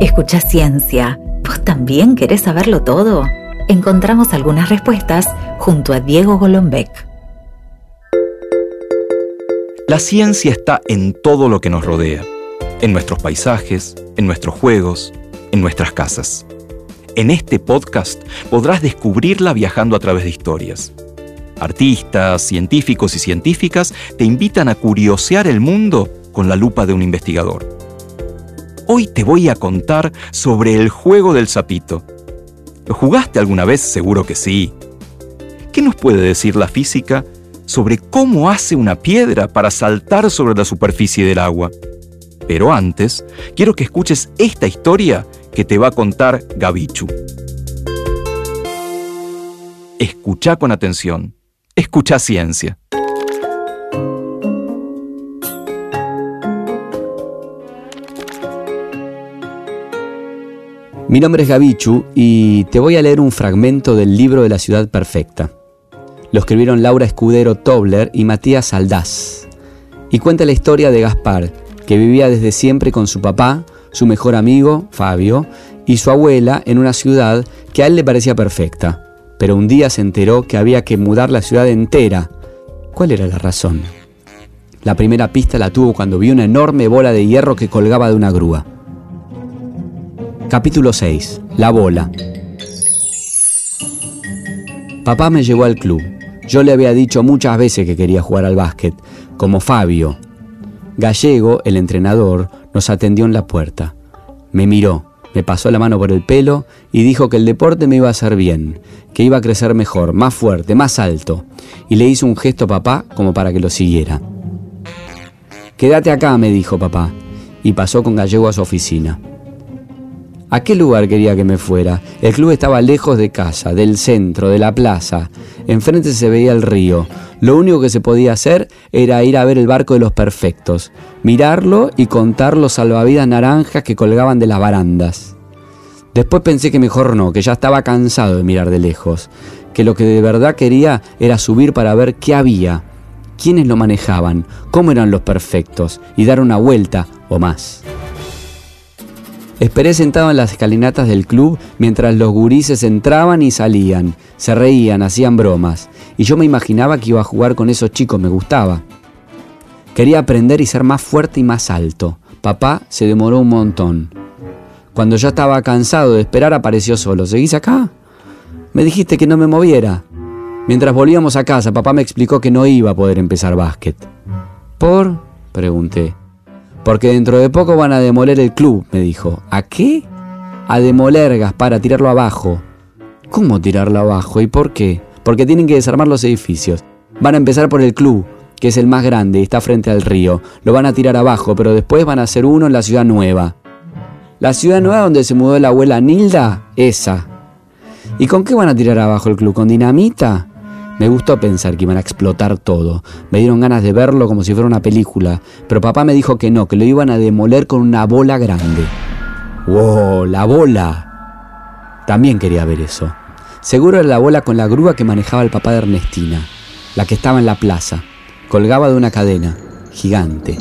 Escucha ciencia. ¿Vos también querés saberlo todo? Encontramos algunas respuestas junto a Diego Golombek. La ciencia está en todo lo que nos rodea, en nuestros paisajes, en nuestros juegos, en nuestras casas. En este podcast podrás descubrirla viajando a través de historias. Artistas, científicos y científicas te invitan a curiosear el mundo con la lupa de un investigador. Hoy te voy a contar sobre el juego del sapito. ¿Lo jugaste alguna vez? Seguro que sí. ¿Qué nos puede decir la física sobre cómo hace una piedra para saltar sobre la superficie del agua? Pero antes, quiero que escuches esta historia que te va a contar Gabichu. Escucha con atención. Escucha ciencia. Mi nombre es Gabichu y te voy a leer un fragmento del libro de la ciudad perfecta. Lo escribieron Laura Escudero Tobler y Matías Aldaz. Y cuenta la historia de Gaspar, que vivía desde siempre con su papá, su mejor amigo, Fabio, y su abuela en una ciudad que a él le parecía perfecta. Pero un día se enteró que había que mudar la ciudad entera. ¿Cuál era la razón? La primera pista la tuvo cuando vio una enorme bola de hierro que colgaba de una grúa. Capítulo 6. La bola. Papá me llevó al club. Yo le había dicho muchas veces que quería jugar al básquet, como Fabio. Gallego, el entrenador, nos atendió en la puerta. Me miró, me pasó la mano por el pelo y dijo que el deporte me iba a hacer bien, que iba a crecer mejor, más fuerte, más alto. Y le hizo un gesto a papá como para que lo siguiera. Quédate acá, me dijo papá, y pasó con Gallego a su oficina. ¿A qué lugar quería que me fuera? El club estaba lejos de casa, del centro, de la plaza. Enfrente se veía el río. Lo único que se podía hacer era ir a ver el barco de los perfectos, mirarlo y contar los salvavidas naranjas que colgaban de las barandas. Después pensé que mejor no, que ya estaba cansado de mirar de lejos, que lo que de verdad quería era subir para ver qué había, quiénes lo manejaban, cómo eran los perfectos y dar una vuelta o más. Esperé sentado en las escalinatas del club mientras los gurises entraban y salían, se reían, hacían bromas, y yo me imaginaba que iba a jugar con esos chicos, me gustaba. Quería aprender y ser más fuerte y más alto. Papá se demoró un montón. Cuando ya estaba cansado de esperar apareció solo. ¿Seguís acá? Me dijiste que no me moviera. Mientras volvíamos a casa, papá me explicó que no iba a poder empezar básquet. ¿Por? pregunté. Porque dentro de poco van a demoler el club, me dijo. ¿A qué? A demoler, Gaspar, a tirarlo abajo. ¿Cómo tirarlo abajo? ¿Y por qué? Porque tienen que desarmar los edificios. Van a empezar por el club, que es el más grande y está frente al río. Lo van a tirar abajo, pero después van a hacer uno en la ciudad nueva. La ciudad nueva donde se mudó la abuela Nilda, esa. ¿Y con qué van a tirar abajo el club? ¿Con dinamita? Me gustó pensar que iban a explotar todo. Me dieron ganas de verlo como si fuera una película, pero papá me dijo que no, que lo iban a demoler con una bola grande. ¡Wow! ¡La bola! También quería ver eso. Seguro era la bola con la grúa que manejaba el papá de Ernestina, la que estaba en la plaza. Colgaba de una cadena, gigante.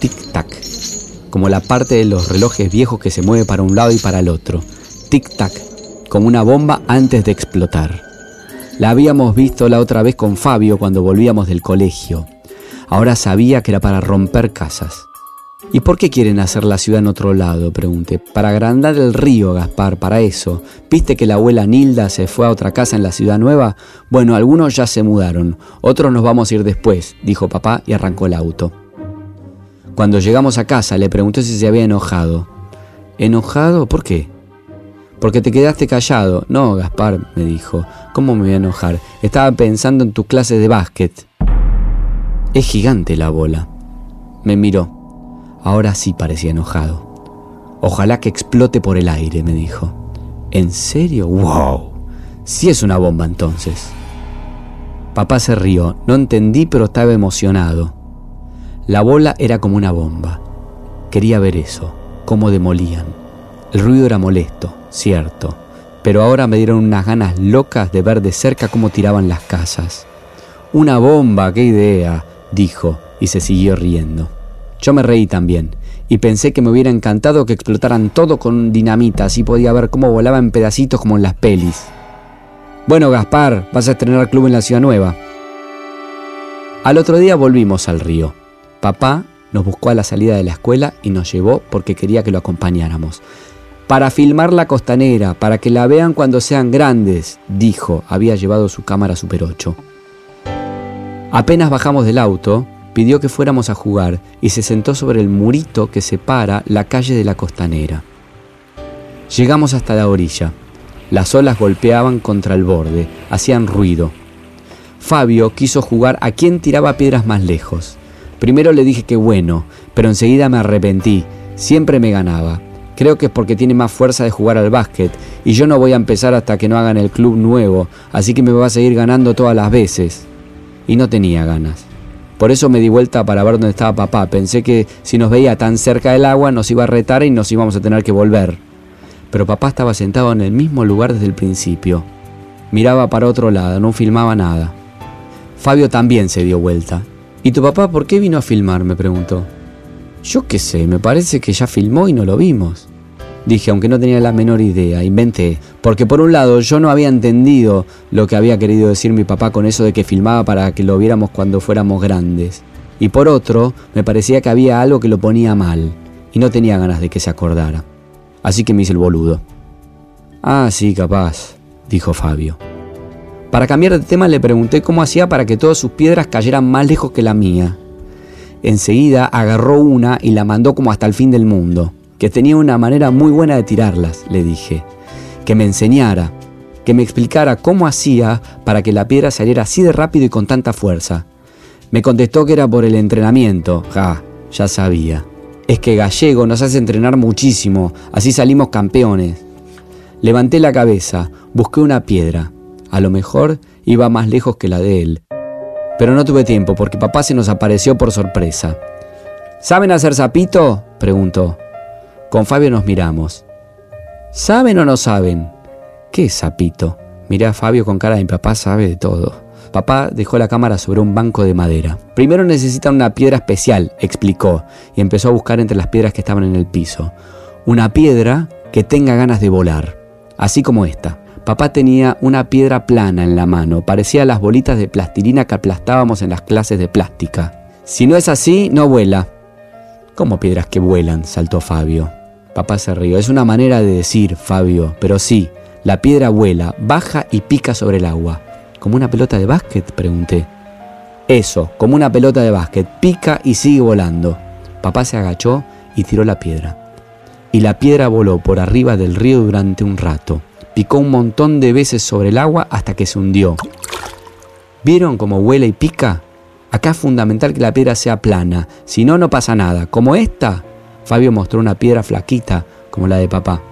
Tic-tac, como la parte de los relojes viejos que se mueve para un lado y para el otro. Tic-tac, como una bomba antes de explotar. La habíamos visto la otra vez con Fabio cuando volvíamos del colegio. Ahora sabía que era para romper casas. ¿Y por qué quieren hacer la ciudad en otro lado? Pregunté. Para agrandar el río, Gaspar, para eso. ¿Viste que la abuela Nilda se fue a otra casa en la ciudad nueva? Bueno, algunos ya se mudaron, otros nos vamos a ir después, dijo papá y arrancó el auto. Cuando llegamos a casa le pregunté si se había enojado. ¿Enojado? ¿Por qué? Porque te quedaste callado. No, Gaspar, me dijo. ¿Cómo me voy a enojar? Estaba pensando en tus clases de básquet. Es gigante la bola. Me miró. Ahora sí parecía enojado. Ojalá que explote por el aire, me dijo. ¿En serio? ¡Wow! Sí es una bomba entonces. Papá se rió. No entendí, pero estaba emocionado. La bola era como una bomba. Quería ver eso, cómo demolían. El ruido era molesto cierto, pero ahora me dieron unas ganas locas de ver de cerca cómo tiraban las casas. Una bomba, qué idea, dijo, y se siguió riendo. Yo me reí también y pensé que me hubiera encantado que explotaran todo con dinamita, así podía ver cómo volaba en pedacitos como en las pelis. Bueno, Gaspar, vas a estrenar club en la ciudad nueva. Al otro día volvimos al río. Papá nos buscó a la salida de la escuela y nos llevó porque quería que lo acompañáramos. Para filmar la costanera, para que la vean cuando sean grandes, dijo, había llevado su cámara Super 8. Apenas bajamos del auto, pidió que fuéramos a jugar y se sentó sobre el murito que separa la calle de la costanera. Llegamos hasta la orilla. Las olas golpeaban contra el borde, hacían ruido. Fabio quiso jugar a quien tiraba piedras más lejos. Primero le dije que bueno, pero enseguida me arrepentí. Siempre me ganaba. Creo que es porque tiene más fuerza de jugar al básquet y yo no voy a empezar hasta que no hagan el club nuevo, así que me va a seguir ganando todas las veces. Y no tenía ganas. Por eso me di vuelta para ver dónde estaba papá. Pensé que si nos veía tan cerca del agua nos iba a retar y nos íbamos a tener que volver. Pero papá estaba sentado en el mismo lugar desde el principio. Miraba para otro lado, no filmaba nada. Fabio también se dio vuelta. ¿Y tu papá por qué vino a filmar? me preguntó. Yo qué sé, me parece que ya filmó y no lo vimos. Dije, aunque no tenía la menor idea, inventé. Porque por un lado yo no había entendido lo que había querido decir mi papá con eso de que filmaba para que lo viéramos cuando fuéramos grandes. Y por otro, me parecía que había algo que lo ponía mal. Y no tenía ganas de que se acordara. Así que me hice el boludo. Ah, sí, capaz, dijo Fabio. Para cambiar de tema le pregunté cómo hacía para que todas sus piedras cayeran más lejos que la mía. Enseguida agarró una y la mandó como hasta el fin del mundo, que tenía una manera muy buena de tirarlas, le dije. Que me enseñara, que me explicara cómo hacía para que la piedra saliera así de rápido y con tanta fuerza. Me contestó que era por el entrenamiento. Ja, ya sabía. Es que Gallego nos hace entrenar muchísimo, así salimos campeones. Levanté la cabeza, busqué una piedra. A lo mejor iba más lejos que la de él. Pero no tuve tiempo porque papá se nos apareció por sorpresa. ¿Saben hacer sapito? preguntó. Con Fabio nos miramos. ¿Saben o no saben? ¿Qué es sapito? Miré a Fabio con cara de mi papá sabe de todo. Papá dejó la cámara sobre un banco de madera. Primero necesitan una piedra especial, explicó, y empezó a buscar entre las piedras que estaban en el piso. Una piedra que tenga ganas de volar, así como esta. Papá tenía una piedra plana en la mano, parecía las bolitas de plastilina que aplastábamos en las clases de plástica. Si no es así, no vuela. ¿Cómo piedras que vuelan? saltó Fabio. Papá se rió. Es una manera de decir, Fabio, pero sí, la piedra vuela, baja y pica sobre el agua. ¿Como una pelota de básquet? pregunté. Eso, como una pelota de básquet, pica y sigue volando. Papá se agachó y tiró la piedra. Y la piedra voló por arriba del río durante un rato. Picó un montón de veces sobre el agua hasta que se hundió. ¿Vieron cómo vuela y pica? Acá es fundamental que la piedra sea plana, si no, no pasa nada. Como esta, Fabio mostró una piedra flaquita, como la de papá.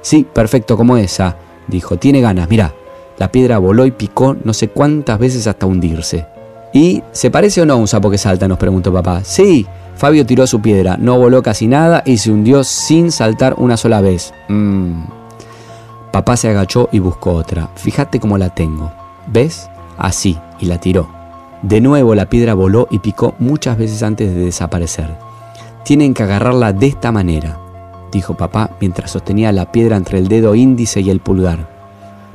Sí, perfecto, como esa, dijo. Tiene ganas, mira. La piedra voló y picó no sé cuántas veces hasta hundirse. ¿Y se parece o no a un sapo que salta? nos preguntó papá. Sí, Fabio tiró su piedra, no voló casi nada y se hundió sin saltar una sola vez. Mmm. Papá se agachó y buscó otra. Fíjate cómo la tengo. ¿Ves? Así, y la tiró. De nuevo la piedra voló y picó muchas veces antes de desaparecer. Tienen que agarrarla de esta manera, dijo papá mientras sostenía la piedra entre el dedo índice y el pulgar.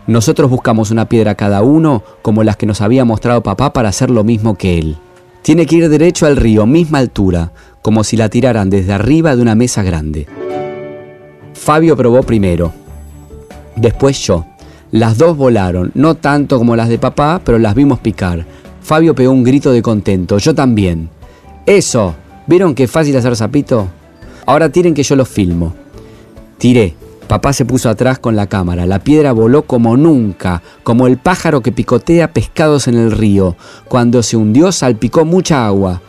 Nosotros buscamos una piedra cada uno como las que nos había mostrado papá para hacer lo mismo que él. Tiene que ir derecho al río, misma altura, como si la tiraran desde arriba de una mesa grande. Fabio probó primero, Después yo. Las dos volaron, no tanto como las de papá, pero las vimos picar. Fabio pegó un grito de contento, yo también. Eso, ¿vieron qué fácil hacer zapito? Ahora tiren que yo lo filmo. Tiré. Papá se puso atrás con la cámara. La piedra voló como nunca, como el pájaro que picotea pescados en el río. Cuando se hundió salpicó mucha agua.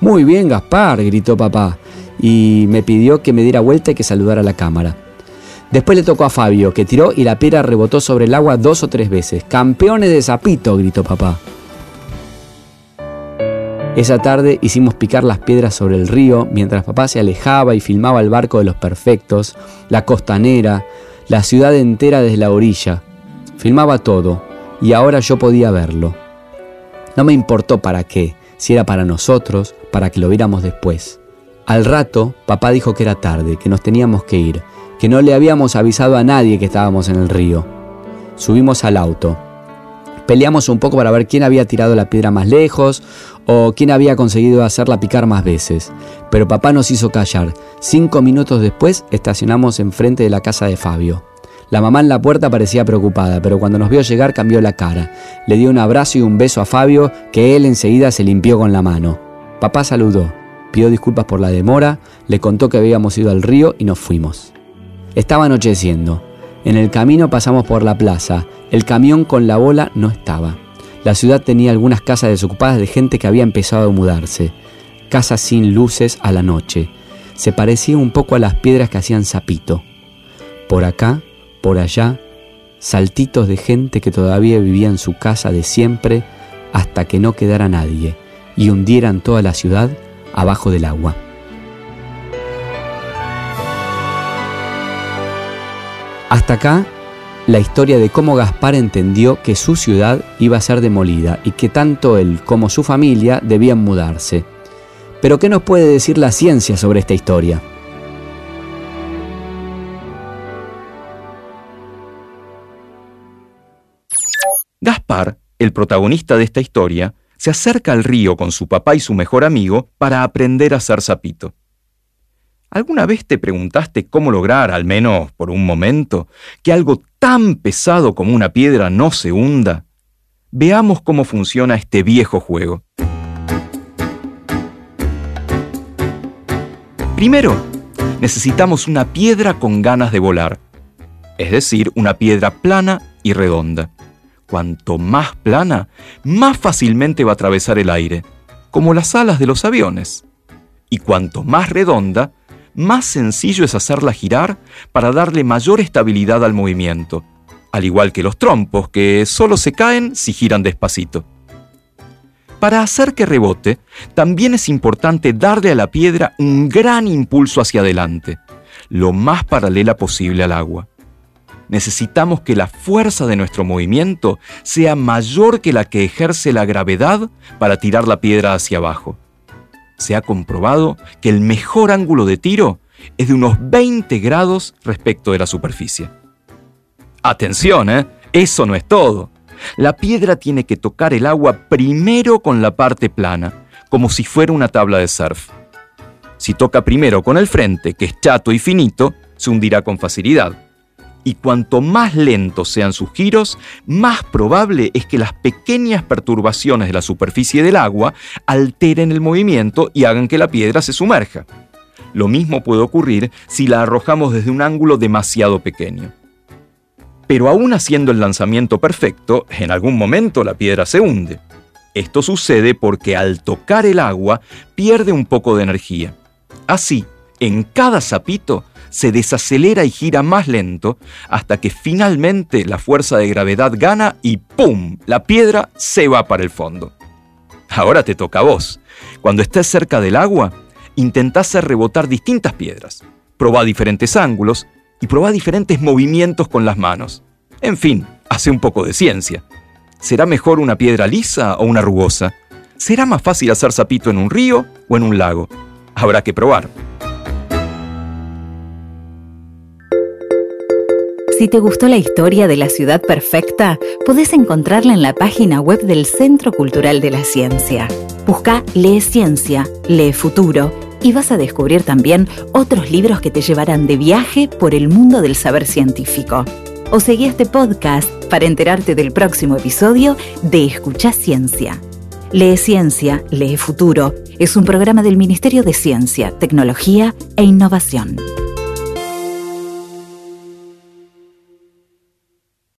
Muy bien, Gaspar, gritó papá, y me pidió que me diera vuelta y que saludara a la cámara. Después le tocó a Fabio, que tiró y la piedra rebotó sobre el agua dos o tres veces. ¡Campeones de zapito! gritó papá. Esa tarde hicimos picar las piedras sobre el río mientras papá se alejaba y filmaba el barco de los perfectos, la costanera, la ciudad entera desde la orilla. Filmaba todo y ahora yo podía verlo. No me importó para qué, si era para nosotros, para que lo viéramos después. Al rato, papá dijo que era tarde, que nos teníamos que ir, que no le habíamos avisado a nadie que estábamos en el río. Subimos al auto. Peleamos un poco para ver quién había tirado la piedra más lejos o quién había conseguido hacerla picar más veces. Pero papá nos hizo callar. Cinco minutos después estacionamos enfrente de la casa de Fabio. La mamá en la puerta parecía preocupada, pero cuando nos vio llegar cambió la cara. Le dio un abrazo y un beso a Fabio que él enseguida se limpió con la mano. Papá saludó, pidió disculpas por la demora, le contó que habíamos ido al río y nos fuimos. Estaba anocheciendo. En el camino pasamos por la plaza. El camión con la bola no estaba. La ciudad tenía algunas casas desocupadas de gente que había empezado a mudarse. Casas sin luces a la noche. Se parecía un poco a las piedras que hacían sapito. Por acá, por allá, saltitos de gente que todavía vivía en su casa de siempre hasta que no quedara nadie y hundieran toda la ciudad abajo del agua. Hasta acá la historia de cómo Gaspar entendió que su ciudad iba a ser demolida y que tanto él como su familia debían mudarse. Pero ¿qué nos puede decir la ciencia sobre esta historia? Gaspar, el protagonista de esta historia, se acerca al río con su papá y su mejor amigo para aprender a hacer sapito. ¿Alguna vez te preguntaste cómo lograr, al menos por un momento, que algo tan pesado como una piedra no se hunda? Veamos cómo funciona este viejo juego. Primero, necesitamos una piedra con ganas de volar, es decir, una piedra plana y redonda. Cuanto más plana, más fácilmente va a atravesar el aire, como las alas de los aviones. Y cuanto más redonda, más sencillo es hacerla girar para darle mayor estabilidad al movimiento, al igual que los trompos, que solo se caen si giran despacito. Para hacer que rebote, también es importante darle a la piedra un gran impulso hacia adelante, lo más paralela posible al agua. Necesitamos que la fuerza de nuestro movimiento sea mayor que la que ejerce la gravedad para tirar la piedra hacia abajo se ha comprobado que el mejor ángulo de tiro es de unos 20 grados respecto de la superficie. Atención, ¿eh? Eso no es todo. La piedra tiene que tocar el agua primero con la parte plana, como si fuera una tabla de surf. Si toca primero con el frente, que es chato y finito, se hundirá con facilidad y cuanto más lentos sean sus giros, más probable es que las pequeñas perturbaciones de la superficie del agua alteren el movimiento y hagan que la piedra se sumerja. Lo mismo puede ocurrir si la arrojamos desde un ángulo demasiado pequeño. Pero aún haciendo el lanzamiento perfecto, en algún momento la piedra se hunde. Esto sucede porque al tocar el agua pierde un poco de energía. Así, en cada sapito se desacelera y gira más lento hasta que finalmente la fuerza de gravedad gana y ¡pum! La piedra se va para el fondo. Ahora te toca a vos. Cuando estés cerca del agua, intentá hacer rebotar distintas piedras. Probá diferentes ángulos y probá diferentes movimientos con las manos. En fin, hace un poco de ciencia. ¿Será mejor una piedra lisa o una rugosa? ¿Será más fácil hacer sapito en un río o en un lago? Habrá que probar. Si te gustó la historia de la ciudad perfecta, podés encontrarla en la página web del Centro Cultural de la Ciencia. Busca Lee Ciencia, Lee Futuro y vas a descubrir también otros libros que te llevarán de viaje por el mundo del saber científico. O seguí este podcast para enterarte del próximo episodio de Escucha Ciencia. Lee Ciencia, Lee Futuro es un programa del Ministerio de Ciencia, Tecnología e Innovación.